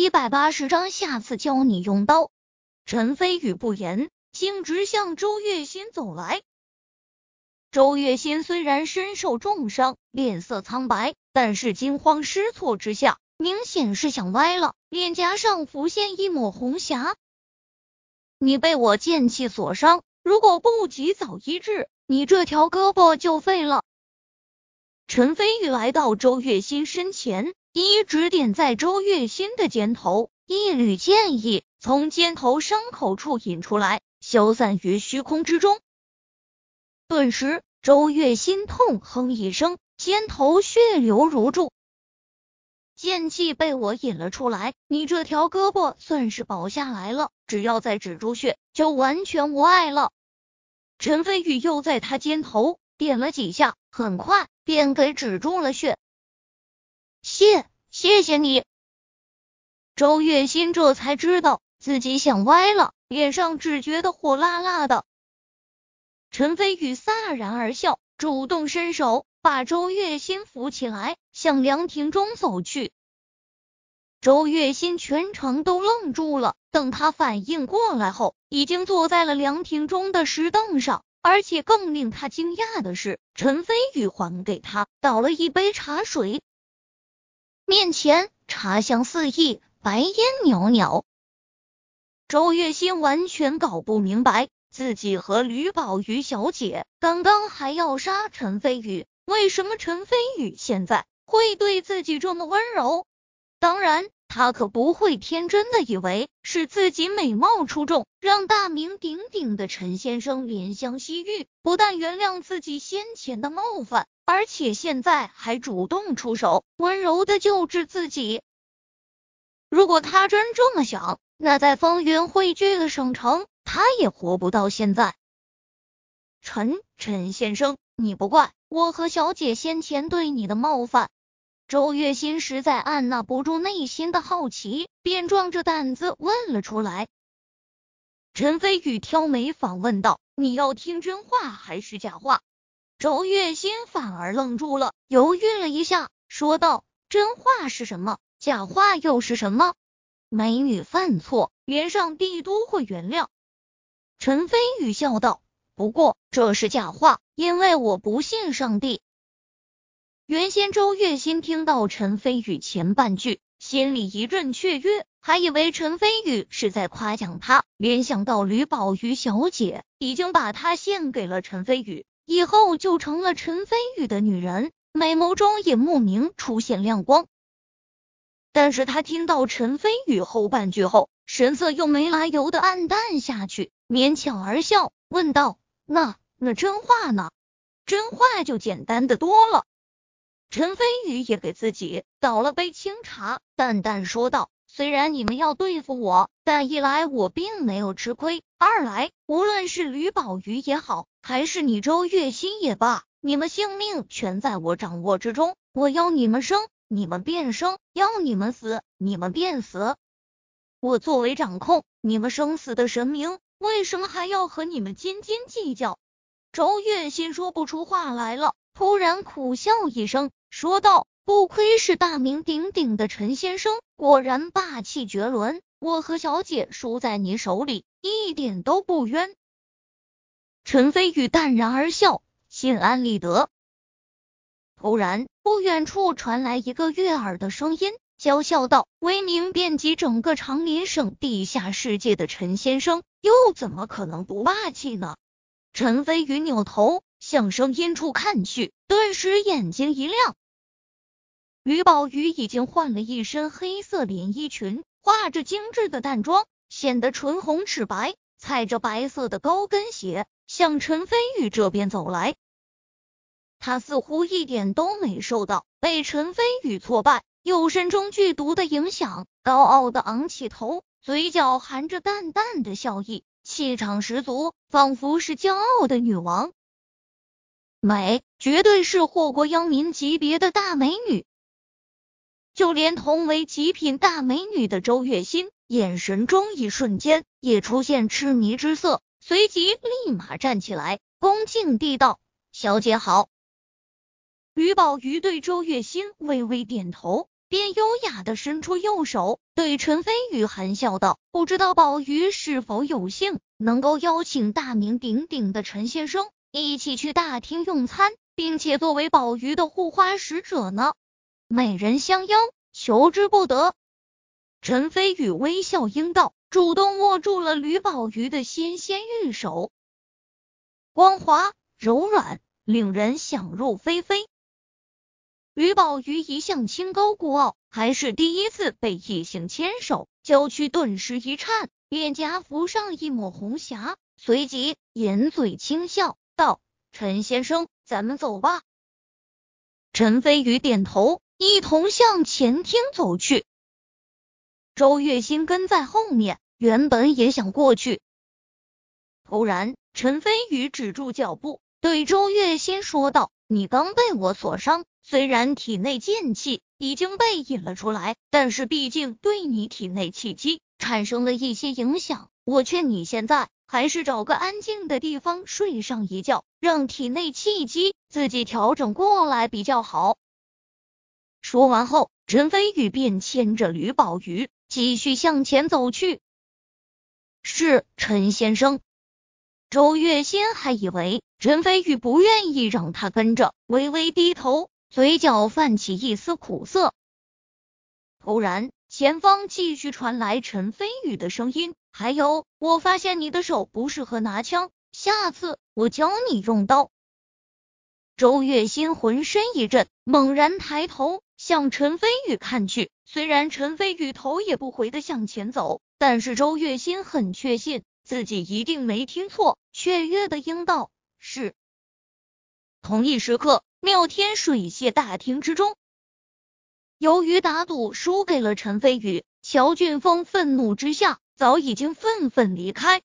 一百八十章，下次教你用刀。陈飞宇不言，径直向周月心走来。周月心虽然身受重伤，脸色苍白，但是惊慌失措之下，明显是想歪了，脸颊上浮现一抹红霞。你被我剑气所伤，如果不及早医治，你这条胳膊就废了。陈飞宇来到周月心身前，一指点在周月心的肩头，一缕剑意从肩头伤口处引出来，消散于虚空之中。顿时，周月心痛哼一声，肩头血流如注，剑气被我引了出来，你这条胳膊算是保下来了，只要再止住血，就完全无碍了。陈飞宇又在他肩头点了几下，很快。便给止住了血，谢谢谢你。周月心这才知道自己想歪了，脸上只觉得火辣辣的。陈飞宇飒然而笑，主动伸手把周月心扶起来，向凉亭中走去。周月心全程都愣住了，等他反应过来后，已经坐在了凉亭中的石凳上。而且更令他惊讶的是，陈飞宇还给他倒了一杯茶水，面前茶香四溢，白烟袅袅。周月心完全搞不明白，自己和吕宝玉小姐刚刚还要杀陈飞宇，为什么陈飞宇现在会对自己这么温柔？当然。他可不会天真的以为是自己美貌出众，让大名鼎鼎的陈先生怜香惜玉，不但原谅自己先前的冒犯，而且现在还主动出手，温柔的救治自己。如果他真这么想，那在风云汇聚的省城，他也活不到现在。陈陈先生，你不怪我和小姐先前对你的冒犯。周月心实在按捺不住内心的好奇，便壮着胆子问了出来。陈飞宇挑眉反问道：“你要听真话还是假话？”周月心反而愣住了，犹豫了一下，说道：“真话是什么？假话又是什么？美女犯错，连上帝都会原谅。”陈飞宇笑道：“不过这是假话，因为我不信上帝。”原先周月心听到陈飞宇前半句，心里一阵雀跃，还以为陈飞宇是在夸奖他。联想到吕宝玉小姐已经把他献给了陈飞宇，以后就成了陈飞宇的女人，美眸中也莫名出现亮光。但是他听到陈飞宇后半句后，神色又没来由的暗淡下去，勉强而笑，问道：“那那真话呢？真话就简单的多了。”陈飞宇也给自己倒了杯清茶，淡淡说道：“虽然你们要对付我，但一来我并没有吃亏，二来无论是吕宝玉也好，还是你周月心也罢，你们性命全在我掌握之中。我要你们生，你们便生；要你们死，你们便死。我作为掌控你们生死的神明，为什么还要和你们斤斤计较？”周月心说不出话来了，突然苦笑一声。说道：“不愧是大名鼎鼎的陈先生，果然霸气绝伦。我和小姐输在你手里，一点都不冤。”陈飞宇淡然而笑，心安理得。突然，不远处传来一个悦耳的声音，娇笑道：“威名遍及整个长林省地下世界的陈先生，又怎么可能不霸气呢？”陈飞宇扭头向声音处看去，顿时眼睛一亮。于宝玉已经换了一身黑色连衣裙，画着精致的淡妆，显得唇红齿白，踩着白色的高跟鞋向陈飞宇这边走来。他似乎一点都没受到被陈飞宇挫败又身中剧毒的影响，高傲的昂起头，嘴角含着淡淡的笑意，气场十足，仿佛是骄傲的女王。美，绝对是祸国殃民级别的大美女。就连同为极品大美女的周月心，眼神中一瞬间也出现痴迷之色，随即立马站起来，恭敬地道：“小姐好。”于宝瑜对周月心微微点头，便优雅的伸出右手，对陈飞宇含笑道：“不知道宝玉是否有幸能够邀请大名鼎鼎的陈先生一起去大厅用餐，并且作为宝玉的护花使者呢？”美人相邀，求之不得。陈飞宇微笑应道，主动握住了吕宝玉的纤纤玉手，光滑柔软，令人想入非非。吕宝玉一向清高孤傲，还是第一次被异性牵手，娇躯顿时一颤，脸颊浮上一抹红霞，随即掩嘴轻笑道：“陈先生，咱们走吧。”陈飞宇点头，一同向前厅走去。周月心跟在后面，原本也想过去，突然，陈飞宇止住脚步，对周月心说道：“你刚被我所伤。”虽然体内剑气已经被引了出来，但是毕竟对你体内气机产生了一些影响。我劝你现在还是找个安静的地方睡上一觉，让体内气机自己调整过来比较好。说完后，陈飞宇便牵着吕宝玉继续向前走去。是陈先生。周月仙还以为陈飞宇不愿意让他跟着，微微低头。嘴角泛起一丝苦涩。突然，前方继续传来陈飞宇的声音：“还有，我发现你的手不适合拿枪，下次我教你用刀。”周月心浑身一震，猛然抬头向陈飞宇看去。虽然陈飞宇头也不回的向前走，但是周月心很确信自己一定没听错，雀跃的应道：“是。”同一时刻。妙天水榭大厅之中，由于打赌输给了陈飞宇，乔俊峰愤怒之下早已经愤愤离开。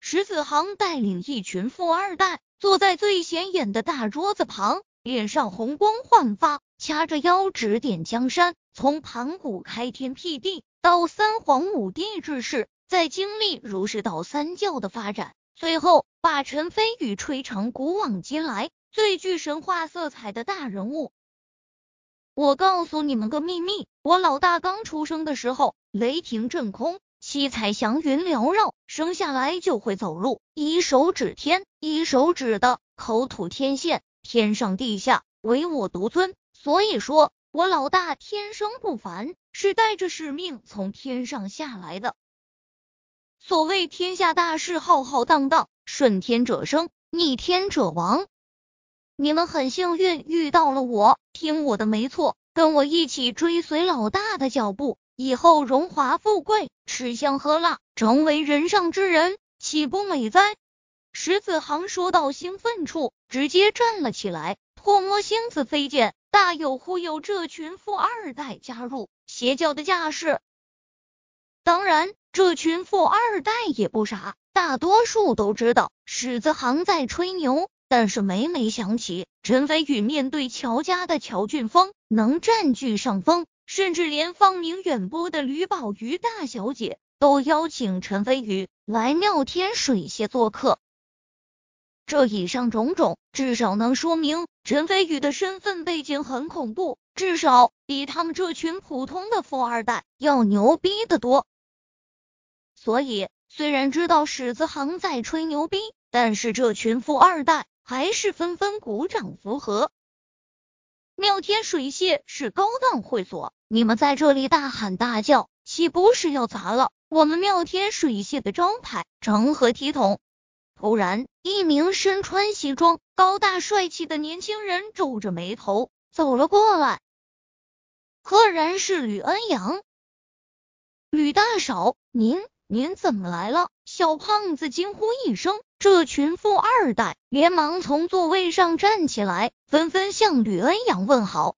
石子航带领一群富二代坐在最显眼的大桌子旁，脸上红光焕发，掐着腰指点江山。从盘古开天辟地到三皇五帝之事，再经历儒释道三教的发展，最后把陈飞宇吹成古往今来。最具神话色彩的大人物，我告诉你们个秘密：我老大刚出生的时候，雷霆震空，七彩祥云缭绕，生下来就会走路，一手指天，一手指的口吐天线，天上地下唯我独尊。所以说我老大天生不凡，是带着使命从天上下来的。所谓天下大事，浩浩荡荡，顺天者生，逆天者亡。你们很幸运遇到了我，听我的没错，跟我一起追随老大的脚步，以后荣华富贵，吃香喝辣，成为人上之人，岂不美哉？石子航说到兴奋处，直接站了起来，唾沫星子飞溅，大有忽悠这群富二代加入邪教的架势。当然，这群富二代也不傻，大多数都知道史子航在吹牛。但是每每想起陈飞宇面对乔家的乔俊峰能占据上风，甚至连芳名远播的吕宝瑜大小姐都邀请陈飞宇来妙天水榭做客，这以上种种至少能说明陈飞宇的身份背景很恐怖，至少比他们这群普通的富二代要牛逼的多。所以，虽然知道史子航在吹牛逼，但是这群富二代。还是纷纷鼓掌附和。妙天水榭是高档会所，你们在这里大喊大叫，岂不是要砸了我们妙天水榭的招牌，成何体统？突然，一名身穿西装、高大帅气的年轻人皱着眉头走了过来，赫然是吕恩阳。吕大嫂，您。您怎么来了？小胖子惊呼一声，这群富二代连忙从座位上站起来，纷纷向吕恩阳问好。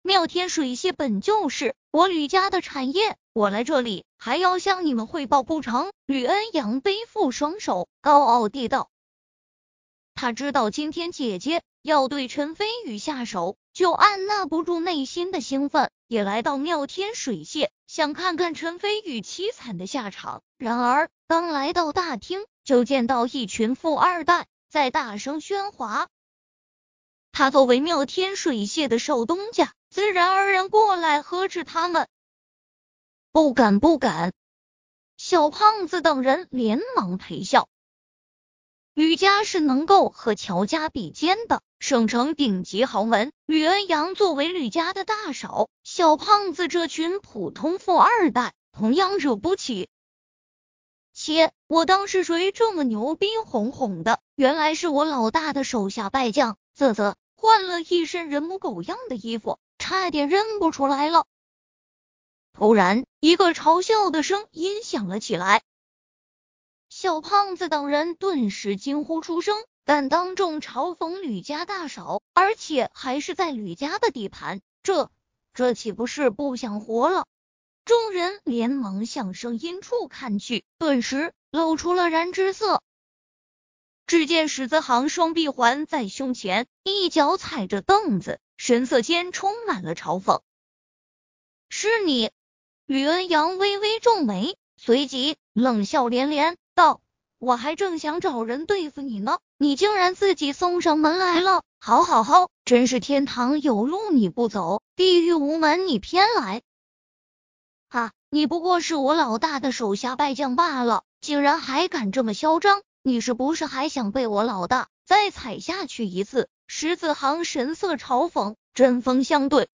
妙天水榭本就是我吕家的产业，我来这里还要向你们汇报不成？吕恩阳背负双手，高傲地道。他知道今天姐姐要对陈飞宇下手，就按捺不住内心的兴奋，也来到妙天水榭。想看看陈飞宇凄惨的下场，然而刚来到大厅，就见到一群富二代在大声喧哗。他作为妙天水榭的少东家，自然而然过来呵斥他们。不敢，不敢！小胖子等人连忙赔笑。吕家是能够和乔家比肩的省城顶级豪门。吕恩阳作为吕家的大嫂，小胖子这群普通富二代同样惹不起。切，我当是谁这么牛逼哄哄的？原来是我老大的手下败将。啧啧，换了一身人模狗样的衣服，差点认不出来了。突然，一个嘲笑的声音响了起来。小胖子等人顿时惊呼出声，敢当众嘲讽吕家大嫂，而且还是在吕家的地盘，这这岂不是不想活了？众人连忙向声音处看去，顿时露出了然之色。只见史子航双臂环在胸前，一脚踩着凳子，神色间充满了嘲讽。是你？吕恩阳微微皱眉，随即冷笑连连。道：“我还正想找人对付你呢，你竟然自己送上门来了！好，好，好，真是天堂有路你不走，地狱无门你偏来。你不过是我老大的手下败将罢了，竟然还敢这么嚣张！你是不是还想被我老大再踩下去一次？”石子航神色嘲讽，针锋相对。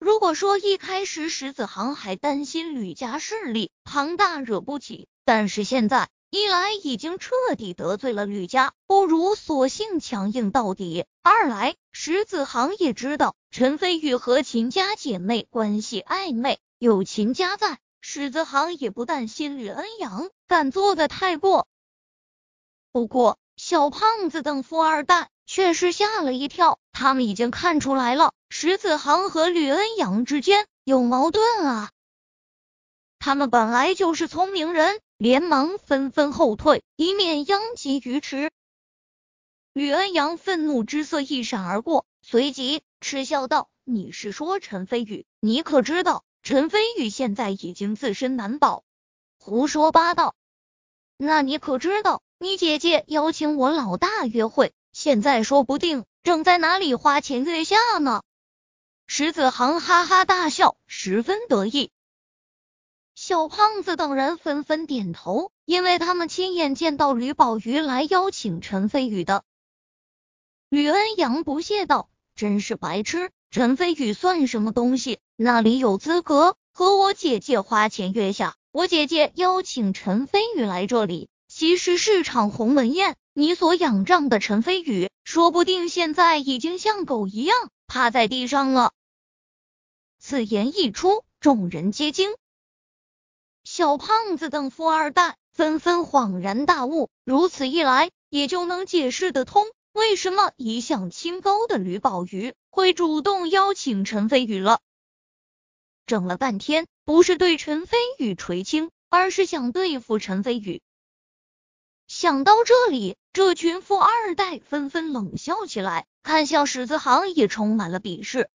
如果说一开始石子航还担心吕家势力庞大惹不起，但是现在一来已经彻底得罪了吕家，不如索性强硬到底；二来石子航也知道陈飞宇和秦家姐妹关系暧昧，有秦家在，石子航也不担心吕恩阳敢做的太过。不过小胖子等富二代。却是吓了一跳，他们已经看出来了，石子航和吕恩阳之间有矛盾啊！他们本来就是聪明人，连忙纷纷后退，以免殃及鱼池。吕恩阳愤怒之色一闪而过，随即嗤笑道：“你是说陈飞宇？你可知道陈飞宇现在已经自身难保？胡说八道！那你可知道你姐姐邀请我老大约会？”现在说不定正在哪里花前月下呢。石子航哈哈大笑，十分得意。小胖子等人纷纷点头，因为他们亲眼见到吕宝瑜来邀请陈飞宇的。吕恩阳不屑道：“真是白痴，陈飞宇算什么东西？那里有资格和我姐姐花前月下？我姐姐邀请陈飞宇来这里，其实是场鸿门宴。”你所仰仗的陈飞宇，说不定现在已经像狗一样趴在地上了。此言一出，众人皆惊。小胖子等富二代纷纷恍然大悟，如此一来，也就能解释得通为什么一向清高的吕宝瑜会主动邀请陈飞宇了。整了半天，不是对陈飞宇垂青，而是想对付陈飞宇。想到这里。这群富二代纷纷冷笑起来，看向史子航也充满了鄙视。